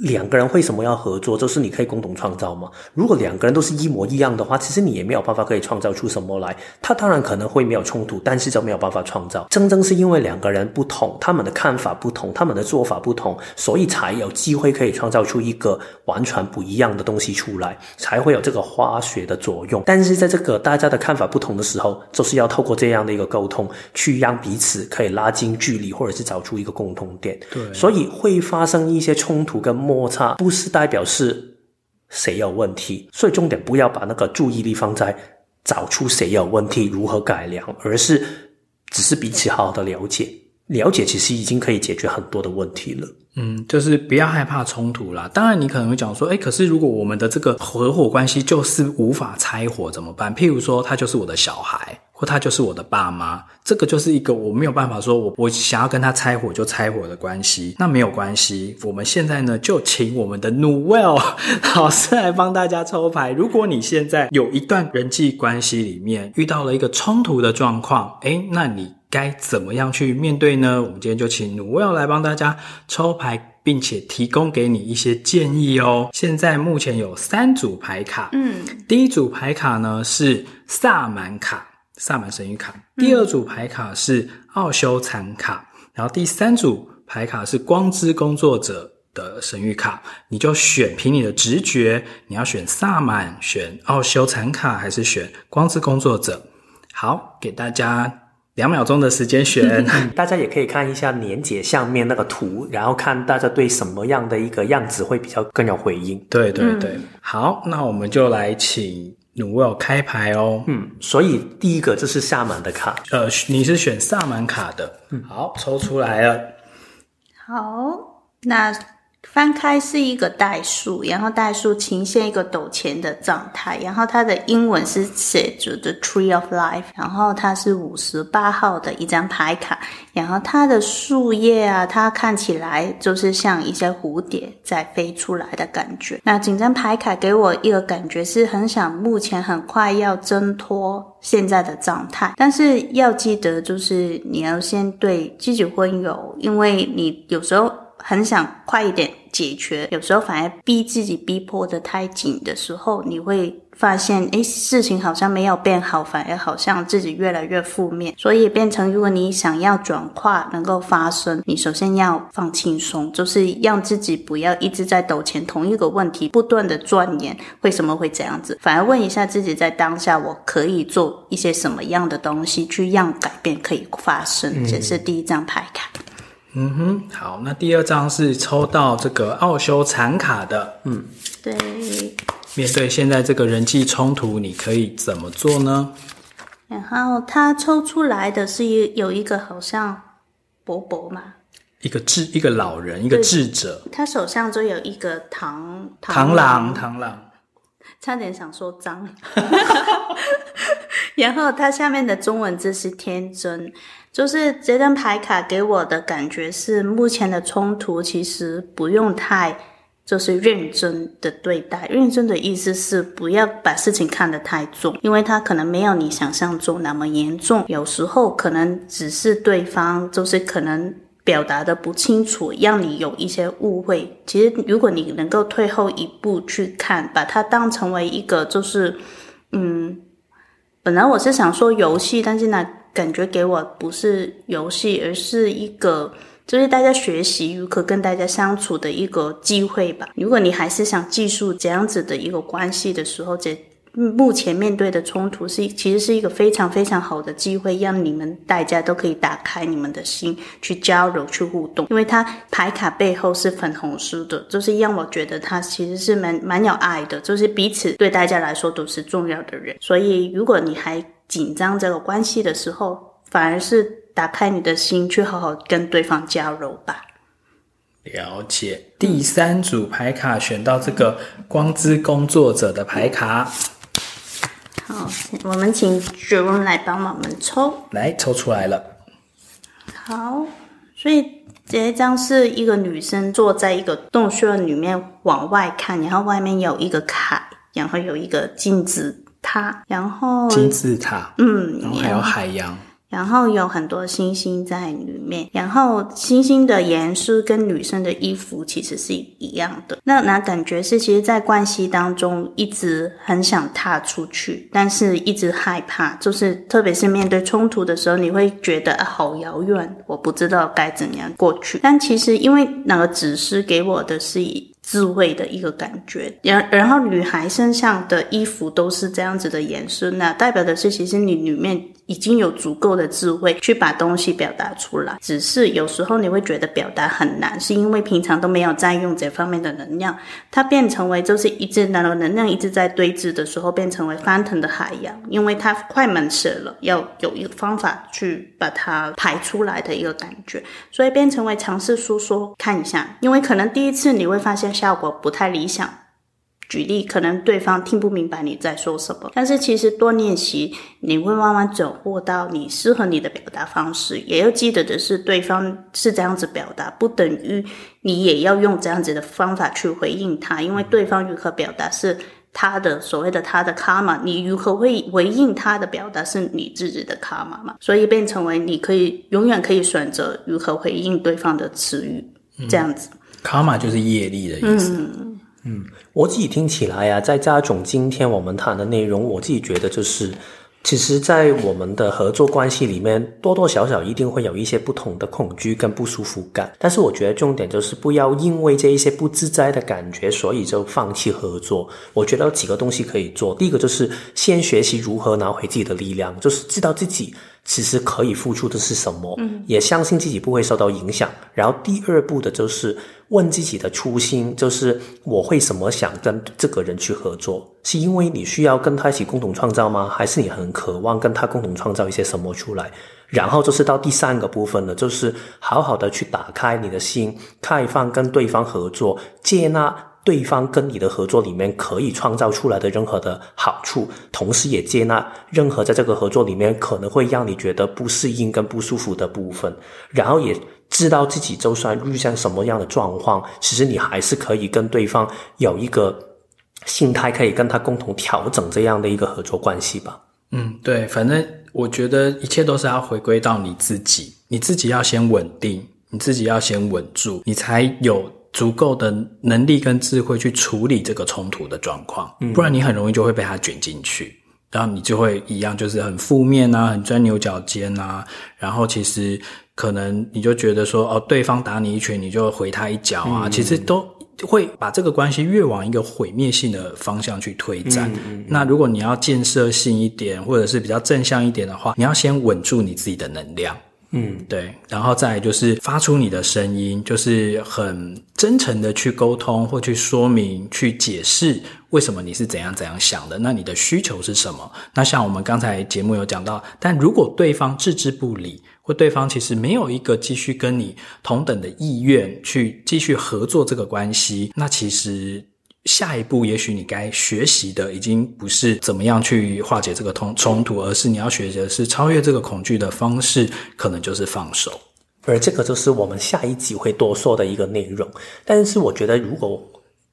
两个人为什么要合作？就是你可以共同创造嘛。如果两个人都是一模一样的话，其实你也没有办法可以创造出什么来。他当然可能会没有冲突，但是就没有办法创造。真正是因为两个人不同，他们的看法不同，他们的做法不同，所以才有机会可以创造出一个完全不一样的东西出来，才会有这个化学的作用。但是在这个大家的看法不同的时候，就是要透过这样的一个沟通，去让彼此。可以拉近距离，或者是找出一个共同点。对，所以会发生一些冲突跟摩擦，不是代表是谁有问题。所以重点不要把那个注意力放在找出谁有问题、如何改良，而是只是彼此好好的了解。了解其实已经可以解决很多的问题了。嗯，就是不要害怕冲突啦。当然，你可能会讲说，诶，可是如果我们的这个合伙关系就是无法拆伙怎么办？譬如说，他就是我的小孩。或他就是我的爸妈，这个就是一个我没有办法说我我想要跟他拆伙就拆伙的关系，那没有关系。我们现在呢，就请我们的 Noelle 老师来帮大家抽牌。如果你现在有一段人际关系里面遇到了一个冲突的状况，诶，那你该怎么样去面对呢？我们今天就请 Noelle 来帮大家抽牌，并且提供给你一些建议哦。现在目前有三组牌卡，嗯，第一组牌卡呢是萨满卡。萨满神谕卡，第二组牌卡是奥修禅卡，嗯，然后第三组牌卡是光之工作者的神谕卡。你就选，凭你的直觉，你要选萨满、选奥修禅卡，还是选光之工作者？好，给大家两秒钟的时间选。大家也可以看一下年节下面那个图，然后看大家对什么样的一个样子会比较更有回应。对对对，嗯，好，那我们就来请。我要开牌哦，嗯，所以第一个这是萨满的卡，呃，你是选萨满卡的，嗯，好，抽出来了，好，那。翻开是一个代数，然后代数呈现一个陡峭的状态，然后它的英文是写着 The Tree of Life，然后它是五十八号的一张牌卡，然后它的树叶啊，它看起来就是像一些蝴蝶在飞出来的感觉。那整张牌卡给我一个感觉是很想目前很快要挣脱现在的状态，但是要记得就是你要先对自己温柔，因为你有时候。很想快一点解决，有时候反而逼自己逼迫得太紧的时候，你会发现，诶，事情好像没有变好，反而好像自己越来越负面。所以变成，如果你想要转化能够发生，你首先要放轻松，就是让自己不要一直在抖前同一个问题，不断的钻研为什么会这样子，反而问一下自己，在当下我可以做一些什么样的东西，去让改变可以发生。这是第一张牌卡。嗯哼，好，那第二张是抽到这个奥修残卡的，嗯，对。面对现在这个人际冲突，你可以怎么做呢？然后他抽出来的是有一个好像伯伯嘛，一个智一个老人，一个智者，他手上就有一个螳螳螂，螳螂，差点想说脏。然后他下面的中文字是天真。就是这张牌卡给我的感觉是，目前的冲突其实不用太就是认真的对待。认真的意思是不要把事情看得太重，因为它可能没有你想象中那么严重。有时候可能只是对方就是可能表达的不清楚，让你有一些误会。其实如果你能够退后一步去看，把它当成为一个就是，嗯，本来我是想说游戏，但是呢。感觉给我不是游戏，而是一个就是大家学习如何跟大家相处的一个机会吧。如果你还是想继续这样子的一个关系的时候，这目前面对的冲突是其实是一个非常非常好的机会，让你们大家都可以打开你们的心去交流、去互动。因为它牌卡背后是粉红色的，就是让我觉得他其实是蛮蛮有爱的，就是彼此对大家来说都是重要的人。所以如果你还紧张这个关系的时候，反而是打开你的心，去好好跟对方交流吧。了解。第三组牌卡选到这个光之工作者的牌卡。好，我们请 Jerome 来帮我们抽。来，抽出来了。好，所以这一张是一个女生坐在一个洞穴里面往外看，然后外面有一个海，然后有一个镜子。塔，然后金字塔，嗯，然后还有海洋，然后有很多星星在里面，然后星星的颜色跟女生的衣服其实是一样的。那那感觉是，其实，在关系当中一直很想踏出去，但是一直害怕，就是特别是面对冲突的时候，你会觉得啊，好遥远，我不知道该怎样过去。但其实，因为那个指示给我的是以。智慧的一个感觉，然然后女孩身上的衣服都是这样子的颜色，那代表的是其实你里面已经有足够的智慧去把东西表达出来，只是有时候你会觉得表达很难，是因为平常都没有在用这方面的能量，它变成为就是一直那个能量一直在堆积的时候，变成为翻腾的海洋，因为它快满泻了，要有一个方法去把它排出来的一个感觉，所以变成为尝试说说看一下，因为可能第一次你会发现。效果不太理想。举例，可能对方听不明白你在说什么，但是其实多练习，你会慢慢掌握到你适合你的表达方式。也要记得的是，对方是这样子表达，不等于你也要用这样子的方法去回应他，因为对方如何表达是他的所谓的他的卡玛，你如何会回应他的表达是你自己的卡玛嘛。所以变成为你可以永远可以选择如何回应对方的词语，这样子。嗯卡玛就是业力的意思。嗯，嗯，我自己听起来啊，在加总今天我们谈的内容，我自己觉得就是，其实，在我们的合作关系里面，多多少少一定会有一些不同的恐惧跟不舒服感。但是，我觉得重点就是不要因为这一些不自在的感觉，所以就放弃合作。我觉得有几个东西可以做。第一个就是先学习如何拿回自己的力量，就是知道自己。其实可以付出的是什么？嗯，也相信自己不会受到影响。然后第二步的就是问自己的初心，就是我为什么想跟这个人去合作？是因为你需要跟他一起共同创造吗？还是你很渴望跟他共同创造一些什么出来？然后就是到第三个部分了，就是好好的去打开你的心，开放跟对方合作，接纳。对方跟你的合作里面可以创造出来的任何的好处，同时也接纳任何在这个合作里面可能会让你觉得不适应跟不舒服的部分，然后也知道自己就算遇上什么样的状况，其实你还是可以跟对方有一个心态，可以跟他共同调整这样的一个合作关系吧。嗯，对，反正我觉得一切都是要回归到你自己，你自己要先稳定，你自己要先稳住，你才有。足够的能力跟智慧去处理这个冲突的状况，不然你很容易就会被他卷进去，然后你就会一样，就是很负面啊，很钻牛角尖啊，然后其实可能你就觉得说，哦，对方打你一拳，你就回他一脚啊，其实都会把这个关系越往一个毁灭性的方向去推展。那如果你要建设性一点，或者是比较正向一点的话，你要先稳住你自己的能量。嗯，对，然后再来就是发出你的声音，就是很真诚的去沟通或去说明、去解释为什么你是怎样怎样想的。那你的需求是什么？那像我们刚才节目有讲到，但如果对方置之不理，或对方其实没有一个继续跟你同等的意愿去继续合作这个关系，那其实。下一步，也许你该学习的已经不是怎么样去化解这个冲冲突，而是你要学习的是超越这个恐惧的方式，可能就是放手。而这个就是我们下一集会多说的一个内容。但是我觉得，如果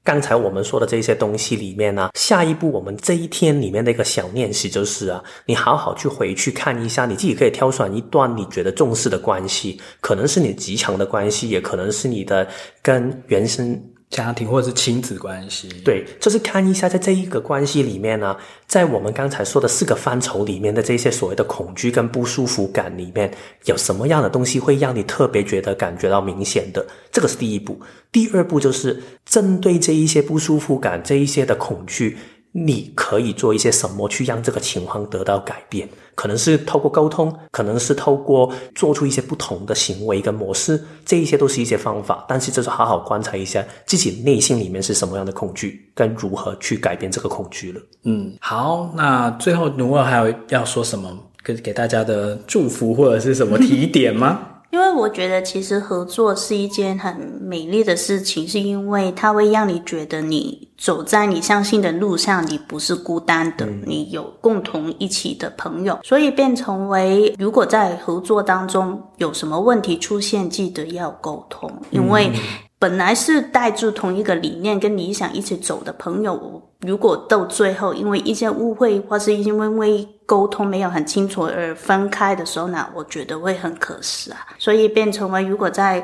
刚才我们说的这些东西里面呢，下一步我们这一天里面的一个小练习就是啊，你好好去回去看一下，你自己可以挑选一段你觉得重视的关系，可能是你极强的关系，也可能是你的跟原生。家庭或者是亲子关系，对，就是看一下在这一个关系里面呢，在我们刚才说的四个范畴里面的这些所谓的恐惧跟不舒服感里面，有什么样的东西会让你特别觉得感觉到明显的？这个是第一步。第二步就是针对这一些不舒服感、这一些的恐惧。你可以做一些什么去让这个情况得到改变？可能是透过沟通，可能是透过做出一些不同的行为跟模式，这一些都是一些方法。但是就是好好观察一下自己内心里面是什么样的恐惧，跟如何去改变这个恐惧了。嗯，好，那最后努尔还有要说什么给给大家的祝福或者是什么提点吗？因为我觉得，其实合作是一件很美丽的事情，是因为它会让你觉得你走在你相信的路上，你不是孤单的，你有共同一起的朋友，所以变成为，如果在合作当中有什么问题出现，记得要沟通，因为本来是带着同一个理念跟理想一起走的朋友，如果到最后因为一些误会或是因为因为沟通没有很清楚而分开的时候呢，我觉得会很可惜啊。所以变成为如果在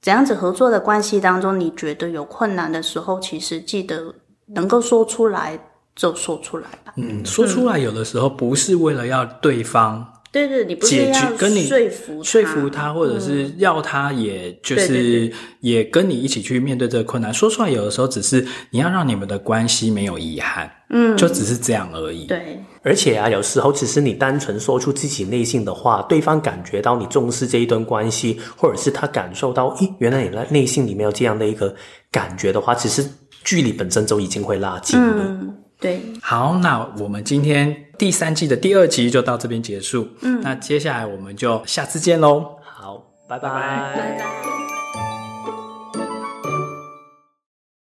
这样子合作的关系当中，你觉得有困难的时候，其实记得能够说出来就说出来吧。嗯，说出来有的时候不是为了要对方。对对，你不是要跟你说服说服他，或者是要他，也就是也跟你一起去面对这个困难。说出来有的时候只是你要让你们的关系没有遗憾，嗯，就只是这样而已。对，而且啊，有时候只是你单纯说出自己内心的话，对方感觉到你重视这一段关系，或者是他感受到，咦，原来你内内心里面有这样的一个感觉的话，其实距离本身就已经会拉近了。嗯对，好，那我们今天第三季的第二集就到这边结束。嗯，那接下来我们就下次见喽。好，拜拜，拜拜。